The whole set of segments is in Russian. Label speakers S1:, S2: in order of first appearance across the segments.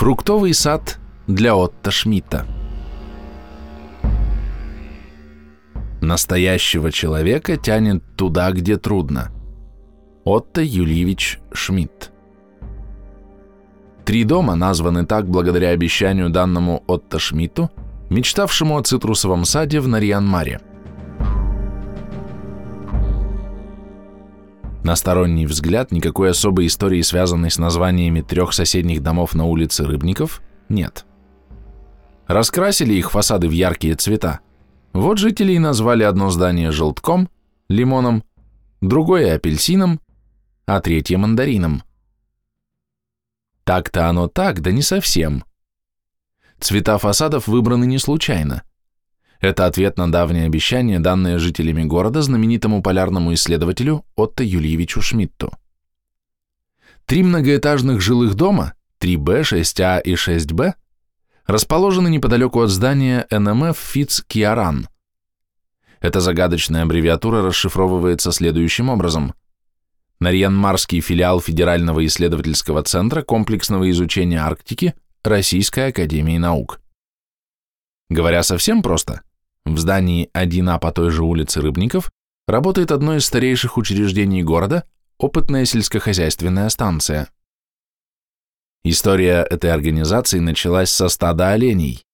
S1: Фруктовый сад для Отто Шмидта. Настоящего человека тянет туда, где трудно. Отто Юльевич Шмидт. Три дома названы так благодаря обещанию данному Отто Шмидту, мечтавшему о цитрусовом саде в Нарьян-Маре. На сторонний взгляд никакой особой истории, связанной с названиями трех соседних домов на улице Рыбников, нет. Раскрасили их фасады в яркие цвета. Вот жители и назвали одно здание желтком, лимоном, другое апельсином, а третье мандарином. Так-то оно так, да не совсем. Цвета фасадов выбраны не случайно. Это ответ на давнее обещание, данное жителями города знаменитому полярному исследователю Отто Юльевичу Шмидту. Три многоэтажных жилых дома, 3Б, 6А и 6Б, расположены неподалеку от здания НМФ ФИЦ Киаран. Эта загадочная аббревиатура расшифровывается следующим образом. Нарьян-Марский филиал Федерального исследовательского центра комплексного изучения Арктики Российской Академии Наук. Говоря совсем просто, в здании 1А по той же улице Рыбников работает одно из старейших учреждений города – опытная сельскохозяйственная станция. История этой организации началась со стада оленей.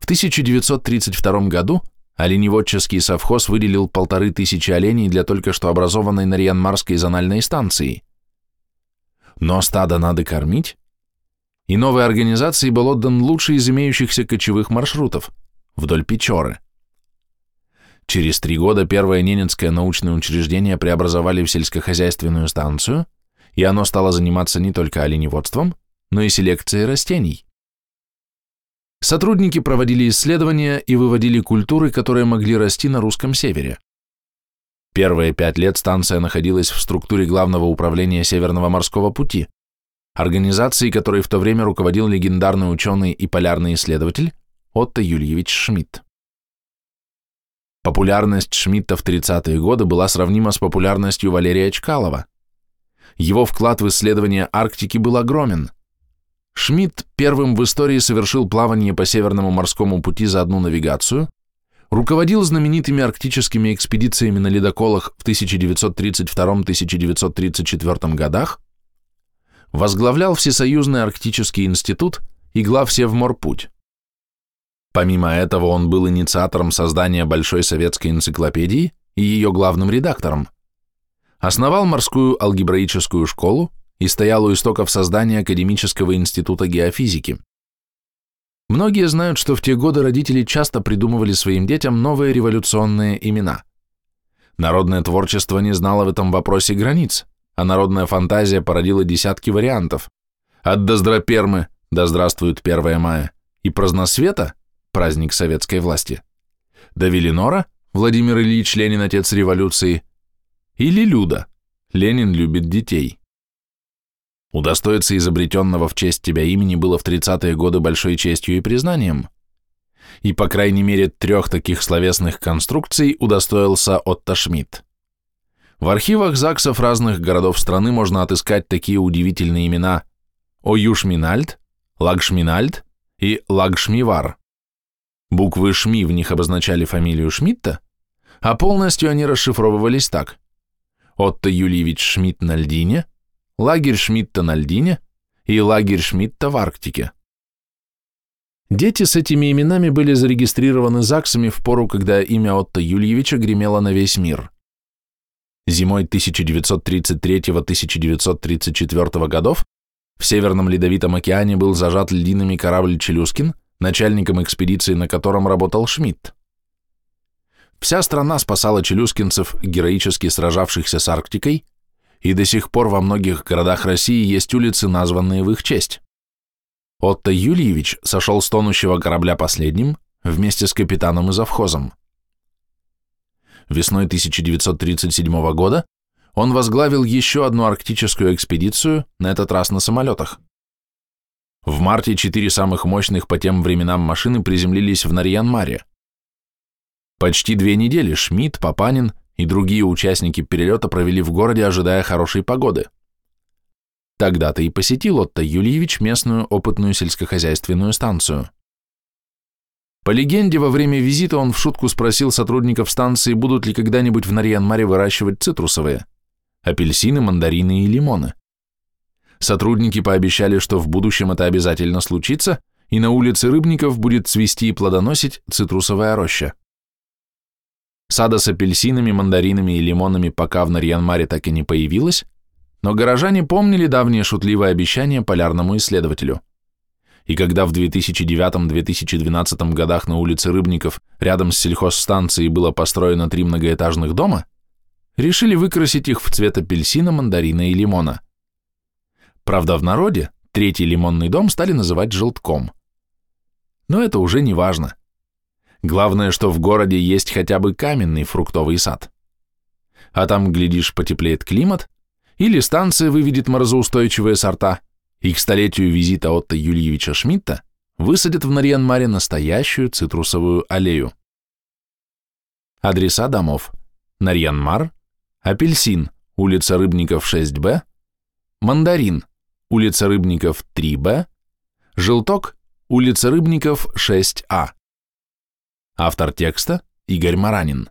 S1: В 1932 году оленеводческий совхоз выделил полторы тысячи оленей для только что образованной Нарьян-Марской зональной станции. Но стадо надо кормить, и новой организации был отдан лучший из имеющихся кочевых маршрутов – вдоль Печоры. Через три года первое Ненецкое научное учреждение преобразовали в сельскохозяйственную станцию, и оно стало заниматься не только оленеводством, но и селекцией растений. Сотрудники проводили исследования и выводили культуры, которые могли расти на русском севере. Первые пять лет станция находилась в структуре Главного управления Северного морского пути, организации, которой в то время руководил легендарный ученый и полярный исследователь Отто Юльевич Шмидт. Популярность Шмидта в 30-е годы была сравнима с популярностью Валерия Чкалова. Его вклад в исследование Арктики был огромен. Шмидт первым в истории совершил плавание по Северному морскому пути за одну навигацию, руководил знаменитыми арктическими экспедициями на ледоколах в 1932-1934 годах, возглавлял Всесоюзный арктический институт и глав Севморпуть. Помимо этого, он был инициатором создания Большой советской энциклопедии и ее главным редактором. Основал морскую алгебраическую школу и стоял у истоков создания Академического института геофизики. Многие знают, что в те годы родители часто придумывали своим детям новые революционные имена. Народное творчество не знало в этом вопросе границ, а народная фантазия породила десятки вариантов. От Доздропермы до Здравствует 1 мая и Праздносвета праздник советской власти, до Велинора, Владимир Ильич Ленин, отец революции, или Люда, Ленин любит детей. Удостоиться изобретенного в честь тебя имени было в 30-е годы большой честью и признанием. И по крайней мере трех таких словесных конструкций удостоился Отто Шмидт. В архивах ЗАГСов разных городов страны можно отыскать такие удивительные имена Оюшминальд, Лагшминальд и Лагшмивар. Буквы ШМИ в них обозначали фамилию Шмидта, а полностью они расшифровывались так. Отто Юльевич Шмидт на льдине, лагерь Шмидта на льдине и лагерь Шмидта в Арктике. Дети с этими именами были зарегистрированы ЗАГСами в пору, когда имя Отто Юльевича гремело на весь мир. Зимой 1933-1934 годов в Северном Ледовитом океане был зажат льдинами корабль «Челюскин», начальником экспедиции на котором работал Шмидт. Вся страна спасала челюскинцев, героически сражавшихся с Арктикой, и до сих пор во многих городах России есть улицы, названные в их честь. Отто Юльевич сошел с тонущего корабля последним вместе с капитаном и завхозом. Весной 1937 года он возглавил еще одну арктическую экспедицию, на этот раз на самолетах. В марте четыре самых мощных по тем временам машины приземлились в Нарьян-Маре. Почти две недели Шмидт, Папанин и другие участники перелета провели в городе, ожидая хорошей погоды. Тогда-то и посетил Отто Юльевич местную опытную сельскохозяйственную станцию. По легенде, во время визита он в шутку спросил сотрудников станции, будут ли когда-нибудь в Нарьян-Маре выращивать цитрусовые – апельсины, мандарины и лимоны. Сотрудники пообещали, что в будущем это обязательно случится, и на улице Рыбников будет цвести и плодоносить цитрусовая роща. Сада с апельсинами, мандаринами и лимонами пока в Нарьян-Маре так и не появилась, но горожане помнили давнее шутливое обещание полярному исследователю – и когда в 2009-2012 годах на улице Рыбников рядом с сельхозстанцией было построено три многоэтажных дома, решили выкрасить их в цвет апельсина, мандарина и лимона. Правда, в народе третий лимонный дом стали называть желтком. Но это уже не важно. Главное, что в городе есть хотя бы каменный фруктовый сад. А там, глядишь, потеплеет климат, или станция выведет морозоустойчивые сорта – и к столетию визита Отто Юльевича Шмидта высадят в Нарьян-Маре настоящую цитрусовую аллею. Адреса домов. Нарьян-Мар, Апельсин, улица Рыбников 6Б, Мандарин, улица Рыбников 3Б, Желток, улица Рыбников 6А. Автор текста Игорь Маранин.